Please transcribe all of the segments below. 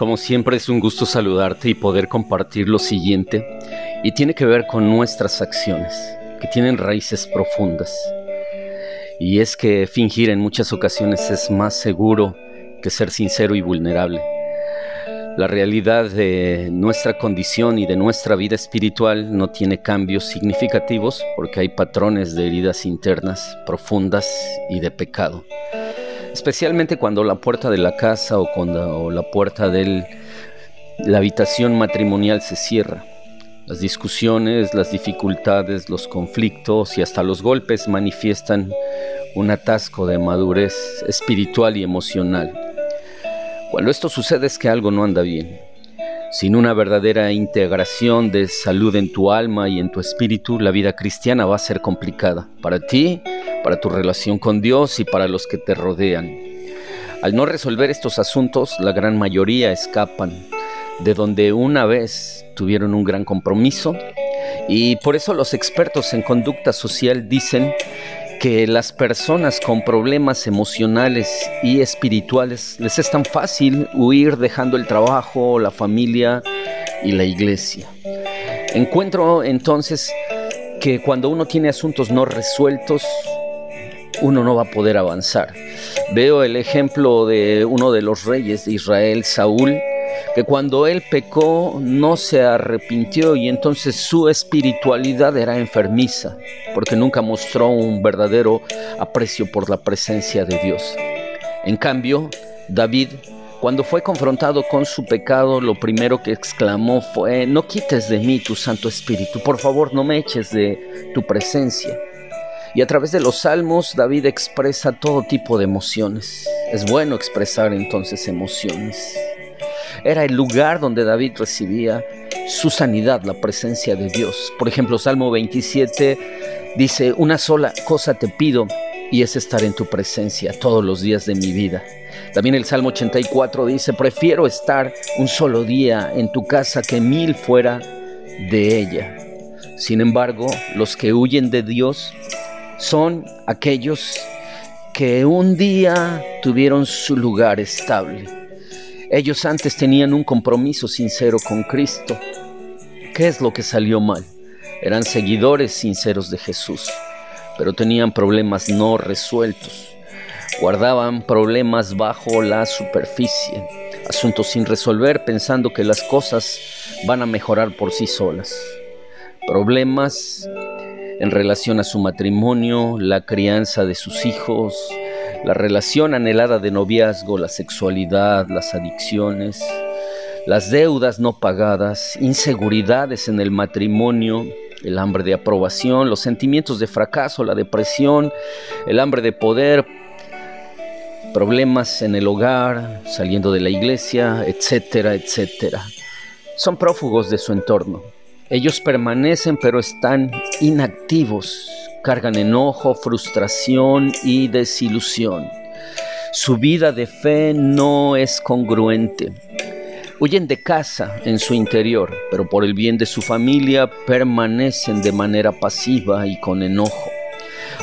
Como siempre es un gusto saludarte y poder compartir lo siguiente y tiene que ver con nuestras acciones que tienen raíces profundas. Y es que fingir en muchas ocasiones es más seguro que ser sincero y vulnerable. La realidad de nuestra condición y de nuestra vida espiritual no tiene cambios significativos porque hay patrones de heridas internas profundas y de pecado especialmente cuando la puerta de la casa o cuando la puerta de la habitación matrimonial se cierra. Las discusiones, las dificultades, los conflictos y hasta los golpes manifiestan un atasco de madurez espiritual y emocional. Cuando esto sucede es que algo no anda bien. Sin una verdadera integración de salud en tu alma y en tu espíritu, la vida cristiana va a ser complicada para ti para tu relación con Dios y para los que te rodean. Al no resolver estos asuntos, la gran mayoría escapan de donde una vez tuvieron un gran compromiso y por eso los expertos en conducta social dicen que las personas con problemas emocionales y espirituales les es tan fácil huir dejando el trabajo, la familia y la iglesia. Encuentro entonces que cuando uno tiene asuntos no resueltos, uno no va a poder avanzar. Veo el ejemplo de uno de los reyes de Israel, Saúl, que cuando él pecó no se arrepintió y entonces su espiritualidad era enfermiza, porque nunca mostró un verdadero aprecio por la presencia de Dios. En cambio, David, cuando fue confrontado con su pecado, lo primero que exclamó fue, no quites de mí tu Santo Espíritu, por favor no me eches de tu presencia. Y a través de los salmos David expresa todo tipo de emociones. Es bueno expresar entonces emociones. Era el lugar donde David recibía su sanidad, la presencia de Dios. Por ejemplo, Salmo 27 dice, una sola cosa te pido y es estar en tu presencia todos los días de mi vida. También el Salmo 84 dice, prefiero estar un solo día en tu casa que mil fuera de ella. Sin embargo, los que huyen de Dios son aquellos que un día tuvieron su lugar estable. Ellos antes tenían un compromiso sincero con Cristo. ¿Qué es lo que salió mal? Eran seguidores sinceros de Jesús, pero tenían problemas no resueltos. Guardaban problemas bajo la superficie, asuntos sin resolver pensando que las cosas van a mejorar por sí solas. Problemas en relación a su matrimonio, la crianza de sus hijos, la relación anhelada de noviazgo, la sexualidad, las adicciones, las deudas no pagadas, inseguridades en el matrimonio, el hambre de aprobación, los sentimientos de fracaso, la depresión, el hambre de poder, problemas en el hogar, saliendo de la iglesia, etcétera, etcétera. Son prófugos de su entorno. Ellos permanecen pero están inactivos, cargan enojo, frustración y desilusión. Su vida de fe no es congruente. Huyen de casa en su interior, pero por el bien de su familia permanecen de manera pasiva y con enojo.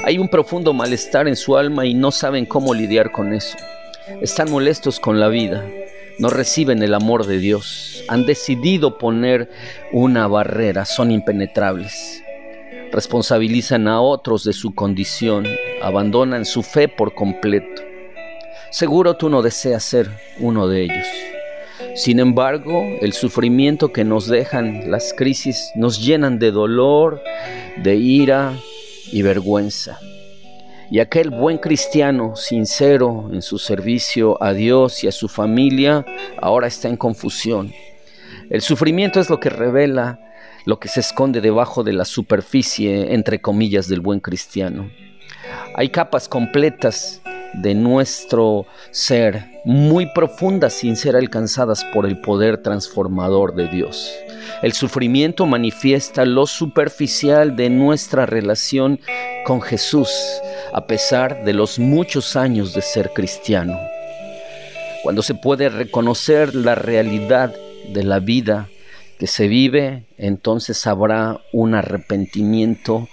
Hay un profundo malestar en su alma y no saben cómo lidiar con eso. Están molestos con la vida, no reciben el amor de Dios, han decidido poner una barrera, son impenetrables. Responsabilizan a otros de su condición, abandonan su fe por completo. Seguro tú no deseas ser uno de ellos. Sin embargo, el sufrimiento que nos dejan las crisis nos llenan de dolor, de ira y vergüenza. Y aquel buen cristiano, sincero en su servicio a Dios y a su familia, ahora está en confusión. El sufrimiento es lo que revela lo que se esconde debajo de la superficie, entre comillas, del buen cristiano. Hay capas completas de nuestro ser, muy profundas sin ser alcanzadas por el poder transformador de Dios. El sufrimiento manifiesta lo superficial de nuestra relación con Jesús, a pesar de los muchos años de ser cristiano. Cuando se puede reconocer la realidad de la vida que se vive, entonces habrá un arrepentimiento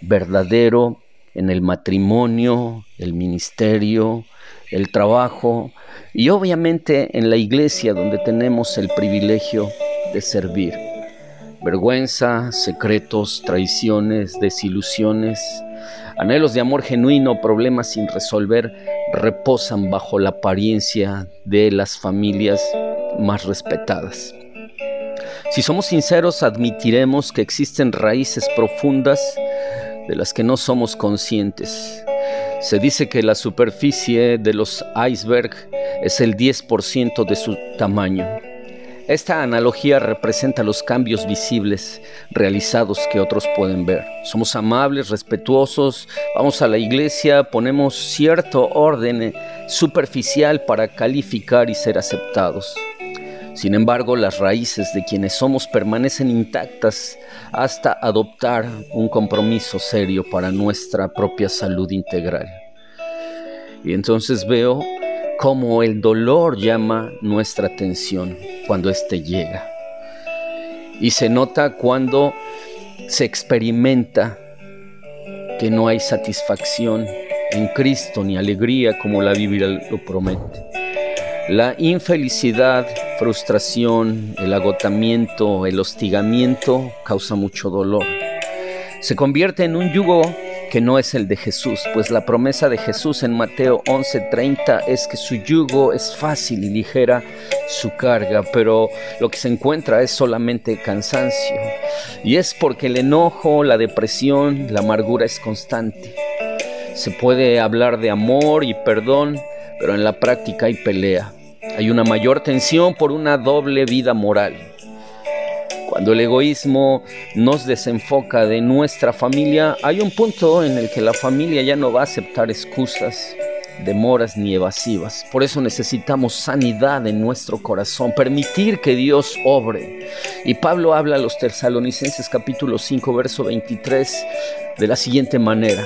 verdadero en el matrimonio, el ministerio, el trabajo y obviamente en la iglesia donde tenemos el privilegio de servir. Vergüenza, secretos, traiciones, desilusiones, anhelos de amor genuino, problemas sin resolver, reposan bajo la apariencia de las familias más respetadas. Si somos sinceros, admitiremos que existen raíces profundas de las que no somos conscientes. Se dice que la superficie de los icebergs es el 10% de su tamaño. Esta analogía representa los cambios visibles realizados que otros pueden ver. Somos amables, respetuosos, vamos a la iglesia, ponemos cierto orden superficial para calificar y ser aceptados. Sin embargo, las raíces de quienes somos permanecen intactas hasta adoptar un compromiso serio para nuestra propia salud integral. Y entonces veo cómo el dolor llama nuestra atención cuando éste llega. Y se nota cuando se experimenta que no hay satisfacción en Cristo ni alegría como la Biblia lo promete. La infelicidad, frustración, el agotamiento, el hostigamiento causa mucho dolor. Se convierte en un yugo que no es el de Jesús, pues la promesa de Jesús en Mateo 11:30 es que su yugo es fácil y ligera su carga, pero lo que se encuentra es solamente cansancio. Y es porque el enojo, la depresión, la amargura es constante. Se puede hablar de amor y perdón, pero en la práctica hay pelea. Hay una mayor tensión por una doble vida moral. Cuando el egoísmo nos desenfoca de nuestra familia, hay un punto en el que la familia ya no va a aceptar excusas, demoras ni evasivas. Por eso necesitamos sanidad en nuestro corazón, permitir que Dios obre. Y Pablo habla a los tesalonicenses capítulo 5, verso 23 de la siguiente manera.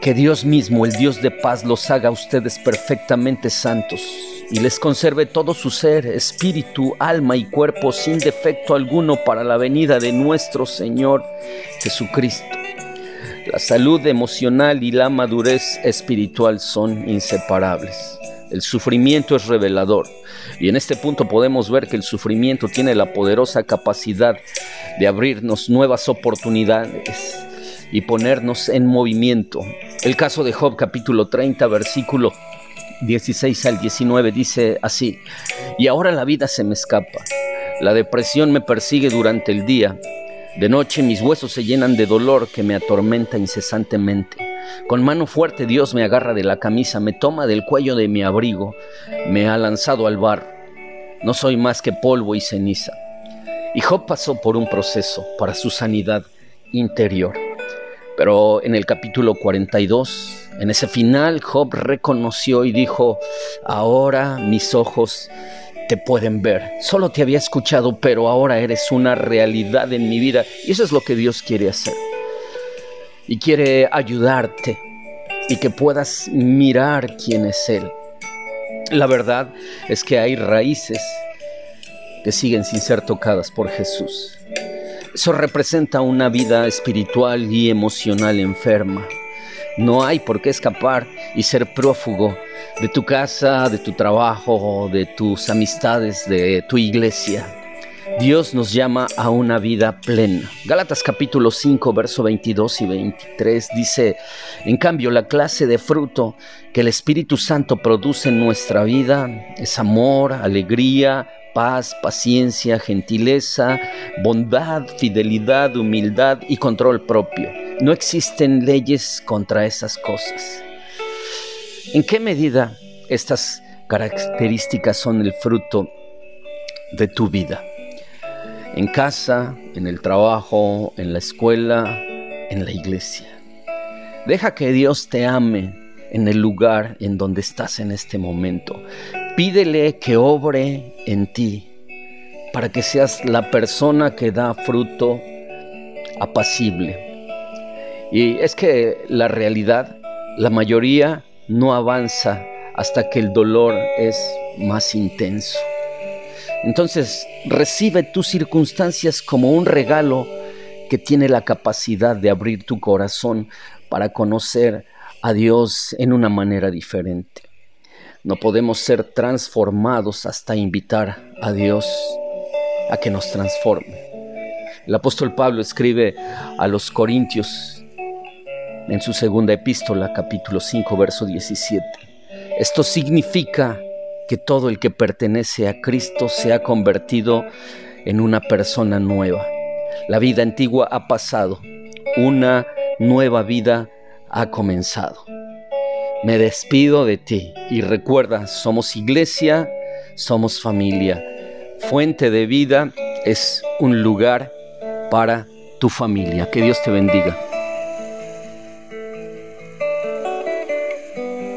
Que Dios mismo, el Dios de paz, los haga a ustedes perfectamente santos y les conserve todo su ser, espíritu, alma y cuerpo sin defecto alguno para la venida de nuestro Señor Jesucristo. La salud emocional y la madurez espiritual son inseparables. El sufrimiento es revelador y en este punto podemos ver que el sufrimiento tiene la poderosa capacidad de abrirnos nuevas oportunidades y ponernos en movimiento. El caso de Job capítulo 30 versículo 16 al 19 dice así, y ahora la vida se me escapa, la depresión me persigue durante el día, de noche mis huesos se llenan de dolor que me atormenta incesantemente. Con mano fuerte Dios me agarra de la camisa, me toma del cuello de mi abrigo, me ha lanzado al bar. No soy más que polvo y ceniza. Y Job pasó por un proceso para su sanidad interior. Pero en el capítulo 42, en ese final, Job reconoció y dijo, ahora mis ojos te pueden ver. Solo te había escuchado, pero ahora eres una realidad en mi vida. Y eso es lo que Dios quiere hacer. Y quiere ayudarte y que puedas mirar quién es Él. La verdad es que hay raíces que siguen sin ser tocadas por Jesús. Eso representa una vida espiritual y emocional enferma. No hay por qué escapar y ser prófugo de tu casa, de tu trabajo, de tus amistades, de tu iglesia. Dios nos llama a una vida plena. Gálatas capítulo 5, verso 22 y 23 dice, en cambio, la clase de fruto que el Espíritu Santo produce en nuestra vida es amor, alegría, paz, paciencia, gentileza, bondad, fidelidad, humildad y control propio. No existen leyes contra esas cosas. ¿En qué medida estas características son el fruto de tu vida? En casa, en el trabajo, en la escuela, en la iglesia. Deja que Dios te ame en el lugar en donde estás en este momento. Pídele que obre en ti para que seas la persona que da fruto apacible. Y es que la realidad, la mayoría no avanza hasta que el dolor es más intenso. Entonces, recibe tus circunstancias como un regalo que tiene la capacidad de abrir tu corazón para conocer a Dios en una manera diferente. No podemos ser transformados hasta invitar a Dios a que nos transforme. El apóstol Pablo escribe a los Corintios en su segunda epístola, capítulo 5, verso 17. Esto significa que todo el que pertenece a Cristo se ha convertido en una persona nueva. La vida antigua ha pasado, una nueva vida ha comenzado. Me despido de ti y recuerda, somos iglesia, somos familia. Fuente de vida es un lugar para tu familia. Que Dios te bendiga.